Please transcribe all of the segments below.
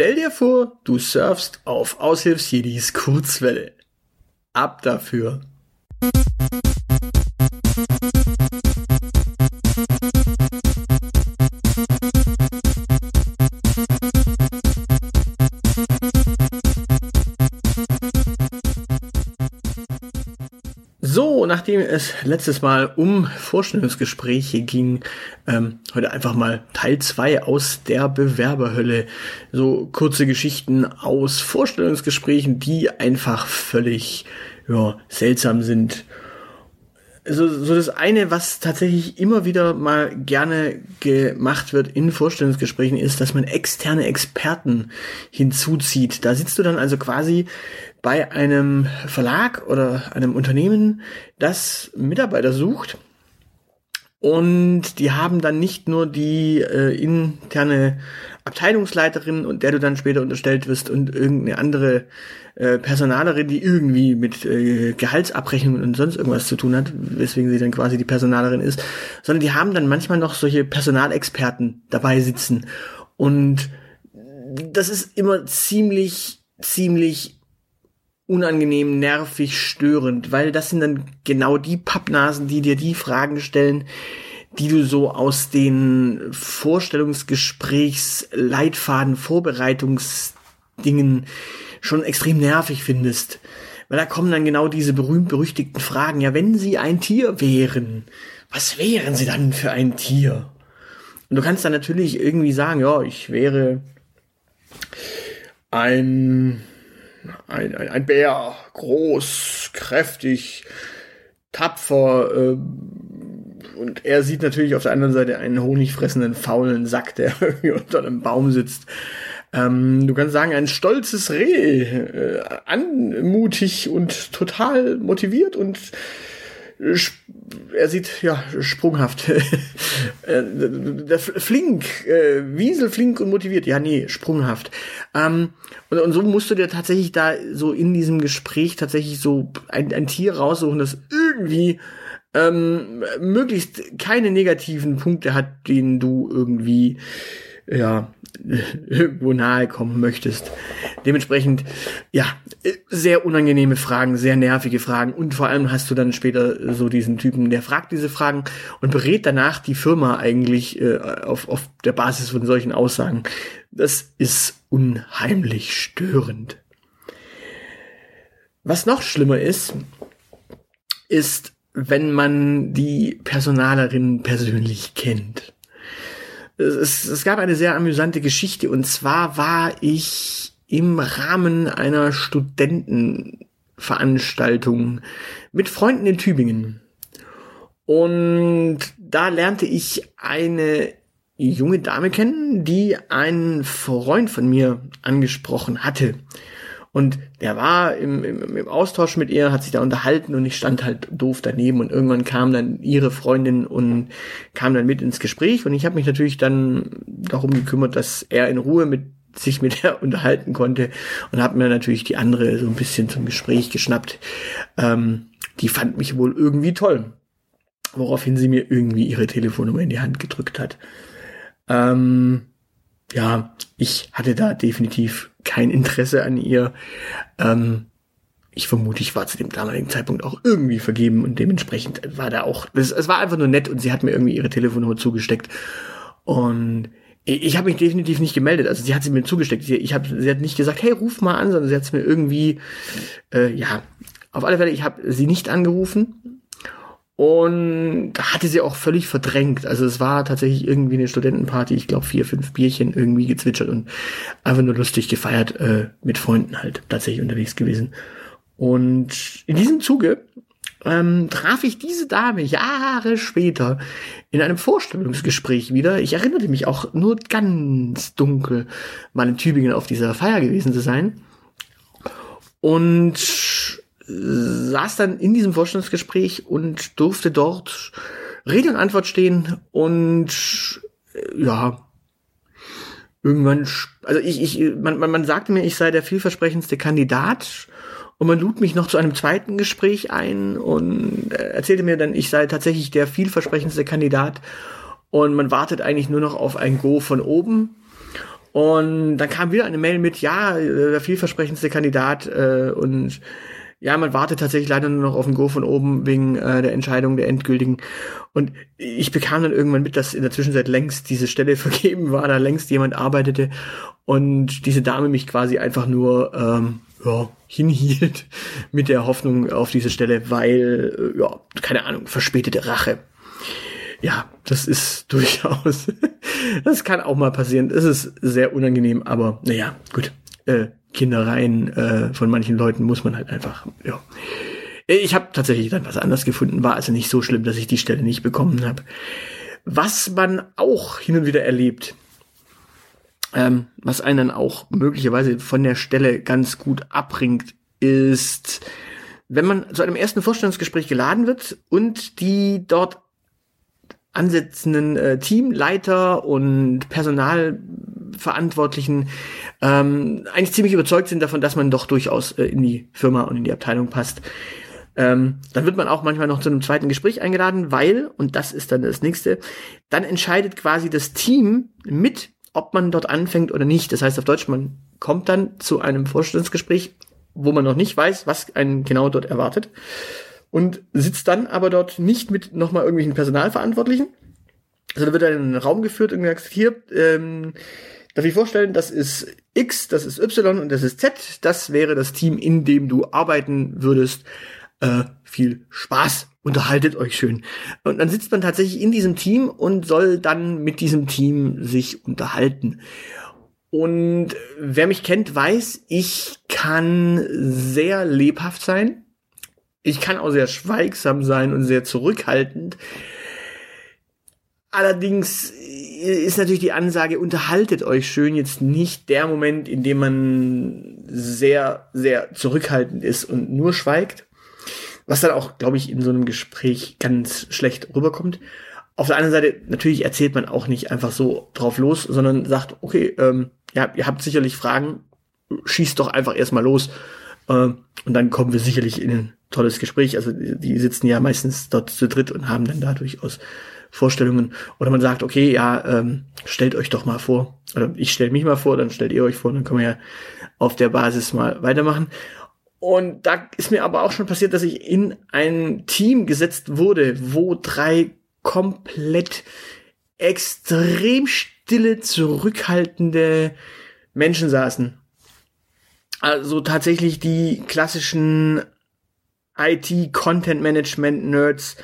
Stell dir vor, du surfst auf Aushilfsjedis Kurzwelle. Ab dafür. So, nachdem es letztes Mal um Vorstellungsgespräche ging, ähm, heute einfach mal Teil 2 aus der Bewerberhölle. So kurze Geschichten aus Vorstellungsgesprächen, die einfach völlig ja, seltsam sind so, so das eine, was tatsächlich immer wieder mal gerne gemacht wird in Vorstellungsgesprächen, ist, dass man externe Experten hinzuzieht. Da sitzt du dann also quasi bei einem Verlag oder einem Unternehmen, das Mitarbeiter sucht. Und die haben dann nicht nur die äh, interne Abteilungsleiterin und der du dann später unterstellt wirst und irgendeine andere äh, Personalerin, die irgendwie mit äh, Gehaltsabrechnungen und sonst irgendwas zu tun hat, weswegen sie dann quasi die Personalerin ist, sondern die haben dann manchmal noch solche Personalexperten dabei sitzen. Und das ist immer ziemlich, ziemlich unangenehm, nervig, störend, weil das sind dann genau die Pappnasen, die dir die Fragen stellen, die du so aus den Vorstellungsgesprächs, Leitfaden, Vorbereitungsdingen schon extrem nervig findest. Weil da kommen dann genau diese berühmt-berüchtigten Fragen. Ja, wenn sie ein Tier wären, was wären sie dann für ein Tier? Und du kannst dann natürlich irgendwie sagen, ja, ich wäre ein, ein, ein, ein Bär, groß, kräftig, tapfer, äh, und er sieht natürlich auf der anderen Seite einen honigfressenden, faulen Sack, der irgendwie unter einem Baum sitzt. Ähm, du kannst sagen, ein stolzes Reh, äh, anmutig und total motiviert und er sieht ja sprunghaft, äh, flink, äh, Wiesel flink und motiviert. Ja, nee, sprunghaft. Ähm, und, und so musst du dir tatsächlich da so in diesem Gespräch tatsächlich so ein, ein Tier raussuchen, das irgendwie ähm, möglichst keine negativen Punkte hat, denen du irgendwie ja irgendwo nahe kommen möchtest. Dementsprechend, ja, sehr unangenehme Fragen, sehr nervige Fragen und vor allem hast du dann später so diesen Typen, der fragt diese Fragen und berät danach die Firma eigentlich äh, auf, auf der Basis von solchen Aussagen. Das ist unheimlich störend. Was noch schlimmer ist, ist wenn man die Personalerin persönlich kennt. Es, es gab eine sehr amüsante Geschichte und zwar war ich im Rahmen einer Studentenveranstaltung mit Freunden in Tübingen. Und da lernte ich eine junge Dame kennen, die einen Freund von mir angesprochen hatte. Und der war im, im, im Austausch mit ihr, hat sich da unterhalten und ich stand halt doof daneben und irgendwann kam dann ihre Freundin und kam dann mit ins Gespräch und ich habe mich natürlich dann darum gekümmert, dass er in Ruhe mit sich mit der unterhalten konnte und habe mir natürlich die andere so ein bisschen zum Gespräch geschnappt. Ähm, die fand mich wohl irgendwie toll, woraufhin sie mir irgendwie ihre Telefonnummer in die Hand gedrückt hat. Ähm, ja, ich hatte da definitiv kein Interesse an ihr. Ähm, ich vermute, ich war zu dem damaligen Zeitpunkt auch irgendwie vergeben und dementsprechend war da auch, es, es war einfach nur nett und sie hat mir irgendwie ihre Telefonnummer zugesteckt und ich, ich habe mich definitiv nicht gemeldet. Also sie hat sie mir zugesteckt. Sie, ich hab, sie hat nicht gesagt, hey, ruf mal an, sondern sie hat es mir irgendwie, äh, ja, auf alle Fälle, ich habe sie nicht angerufen und da hatte sie auch völlig verdrängt. Also es war tatsächlich irgendwie eine Studentenparty, ich glaube vier, fünf Bierchen irgendwie gezwitschert und einfach nur lustig gefeiert, äh, mit Freunden halt tatsächlich unterwegs gewesen. Und in diesem Zuge ähm, traf ich diese Dame Jahre später in einem Vorstellungsgespräch wieder. Ich erinnerte mich auch nur ganz dunkel, mal in Tübingen auf dieser Feier gewesen zu sein. Und saß dann in diesem Vorstellungsgespräch und durfte dort Rede und Antwort stehen und äh, ja, irgendwann, also ich, ich, man, man, man sagte mir, ich sei der vielversprechendste Kandidat und man lud mich noch zu einem zweiten Gespräch ein und erzählte mir dann, ich sei tatsächlich der vielversprechendste Kandidat und man wartet eigentlich nur noch auf ein Go von oben. Und dann kam wieder eine Mail mit, ja, äh, der vielversprechendste Kandidat äh, und ja, man wartet tatsächlich leider nur noch auf den Go von oben wegen äh, der Entscheidung der endgültigen. Und ich bekam dann irgendwann mit, dass in der Zwischenzeit längst diese Stelle vergeben war, da längst jemand arbeitete und diese Dame mich quasi einfach nur ähm, ja, hinhielt mit der Hoffnung auf diese Stelle, weil, äh, ja, keine Ahnung, verspätete Rache. Ja, das ist durchaus, das kann auch mal passieren. Es ist sehr unangenehm, aber naja, gut. Äh, Kindereien äh, von manchen Leuten muss man halt einfach, ja. Ich habe tatsächlich dann was anderes gefunden, war also nicht so schlimm, dass ich die Stelle nicht bekommen habe. Was man auch hin und wieder erlebt, ähm, was einen dann auch möglicherweise von der Stelle ganz gut abbringt, ist, wenn man zu einem ersten Vorstellungsgespräch geladen wird und die dort ansetzenden äh, Teamleiter und Personalverantwortlichen ähm, eigentlich ziemlich überzeugt sind davon, dass man doch durchaus äh, in die Firma und in die Abteilung passt. Ähm, dann wird man auch manchmal noch zu einem zweiten Gespräch eingeladen, weil, und das ist dann das nächste, dann entscheidet quasi das Team mit, ob man dort anfängt oder nicht. Das heißt auf Deutsch, man kommt dann zu einem Vorstellungsgespräch, wo man noch nicht weiß, was einen genau dort erwartet und sitzt dann aber dort nicht mit nochmal irgendwelchen Personalverantwortlichen, sondern wird dann in einen Raum geführt und gesagt, hier, ähm, darf ich vorstellen, das ist X, das ist Y und das ist Z, das wäre das Team, in dem du arbeiten würdest. Äh, viel Spaß, unterhaltet euch schön. Und dann sitzt man tatsächlich in diesem Team und soll dann mit diesem Team sich unterhalten. Und wer mich kennt, weiß, ich kann sehr lebhaft sein. Ich kann auch sehr schweigsam sein und sehr zurückhaltend. Allerdings ist natürlich die Ansage, unterhaltet euch schön jetzt nicht der Moment, in dem man sehr, sehr zurückhaltend ist und nur schweigt. Was dann auch, glaube ich, in so einem Gespräch ganz schlecht rüberkommt. Auf der anderen Seite, natürlich erzählt man auch nicht einfach so drauf los, sondern sagt, okay, ähm, ja, ihr habt sicherlich Fragen, schießt doch einfach erstmal los. Äh, und dann kommen wir sicherlich in tolles Gespräch. Also die sitzen ja meistens dort zu dritt und haben dann da durchaus Vorstellungen. Oder man sagt, okay, ja, ähm, stellt euch doch mal vor. Oder ich stelle mich mal vor, dann stellt ihr euch vor, dann können wir ja auf der Basis mal weitermachen. Und da ist mir aber auch schon passiert, dass ich in ein Team gesetzt wurde, wo drei komplett extrem stille, zurückhaltende Menschen saßen. Also tatsächlich die klassischen IT-Content-Management-Nerds,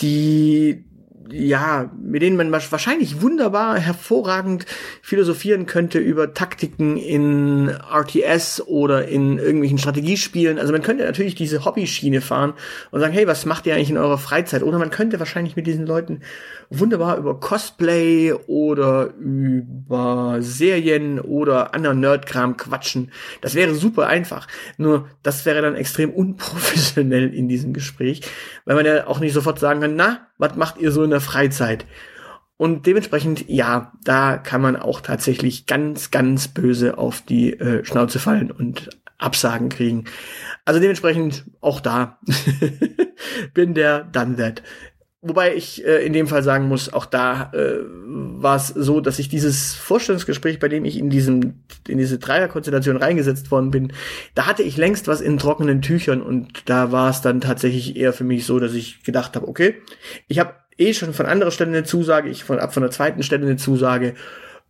die ja, mit denen man wahrscheinlich wunderbar hervorragend philosophieren könnte über Taktiken in RTS oder in irgendwelchen Strategiespielen. Also man könnte natürlich diese Hobbyschiene fahren und sagen, hey, was macht ihr eigentlich in eurer Freizeit? Oder man könnte wahrscheinlich mit diesen Leuten wunderbar über Cosplay oder über Serien oder anderen Nerdkram quatschen. Das wäre super einfach. Nur das wäre dann extrem unprofessionell in diesem Gespräch, weil man ja auch nicht sofort sagen kann, na, was macht ihr so in der Freizeit? Und dementsprechend, ja, da kann man auch tatsächlich ganz, ganz böse auf die äh, Schnauze fallen und Absagen kriegen. Also dementsprechend auch da bin der done that. Wobei ich äh, in dem Fall sagen muss, auch da äh, war es so, dass ich dieses Vorstellungsgespräch, bei dem ich in diesem in diese Dreierkonstellation reingesetzt worden bin, da hatte ich längst was in trockenen Tüchern und da war es dann tatsächlich eher für mich so, dass ich gedacht habe, okay, ich habe eh schon von anderer Stelle eine Zusage, ich von ab von der zweiten Stelle eine Zusage.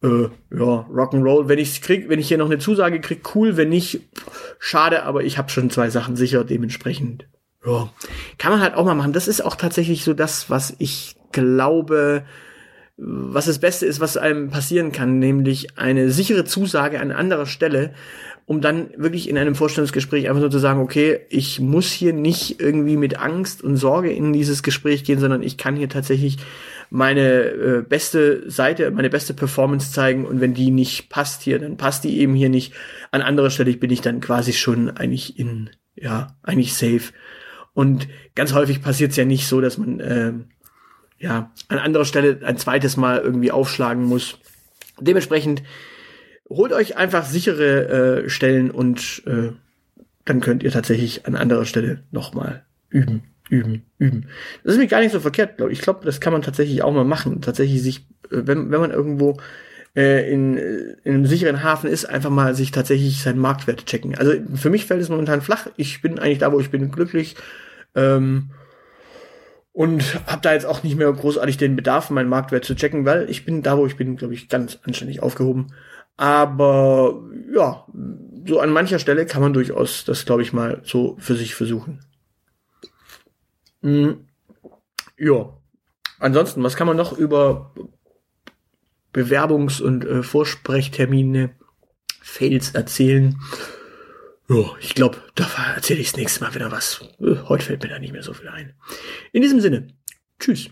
Äh, ja, Rock'n'Roll. Wenn ich krieg, wenn ich hier noch eine Zusage krieg, cool. Wenn nicht, schade. Aber ich habe schon zwei Sachen sicher. Dementsprechend ja, kann man halt auch mal machen. Das ist auch tatsächlich so das, was ich glaube, was das Beste ist, was einem passieren kann, nämlich eine sichere Zusage an anderer Stelle, um dann wirklich in einem Vorstellungsgespräch einfach nur zu sagen, okay, ich muss hier nicht irgendwie mit Angst und Sorge in dieses Gespräch gehen, sondern ich kann hier tatsächlich meine äh, beste Seite, meine beste Performance zeigen und wenn die nicht passt hier, dann passt die eben hier nicht. An anderer Stelle bin ich dann quasi schon eigentlich in, ja, eigentlich safe. Und ganz häufig passiert es ja nicht so, dass man äh, ja an anderer Stelle ein zweites Mal irgendwie aufschlagen muss. Dementsprechend holt euch einfach sichere äh, Stellen und äh, dann könnt ihr tatsächlich an anderer Stelle nochmal üben, üben, üben. Das ist mir gar nicht so verkehrt, glaube ich. Ich glaube, das kann man tatsächlich auch mal machen. Tatsächlich sich, äh, wenn, wenn man irgendwo äh, in, in einem sicheren Hafen ist, einfach mal sich tatsächlich seinen Marktwert checken. Also für mich fällt es momentan flach. Ich bin eigentlich da, wo ich bin, glücklich. Ähm, und habe da jetzt auch nicht mehr großartig den Bedarf, meinen Marktwert zu checken, weil ich bin da, wo ich bin, glaube ich, ganz anständig aufgehoben. Aber ja, so an mancher Stelle kann man durchaus das, glaube ich, mal so für sich versuchen. Mhm. Ja. Ansonsten, was kann man noch über Bewerbungs- und äh, Vorsprechtermine, Fails erzählen? Ja, ich glaube, da erzähle ich das nächste Mal wieder was. Äh, heute fällt mir da nicht mehr so viel ein. In diesem Sinne, tschüss.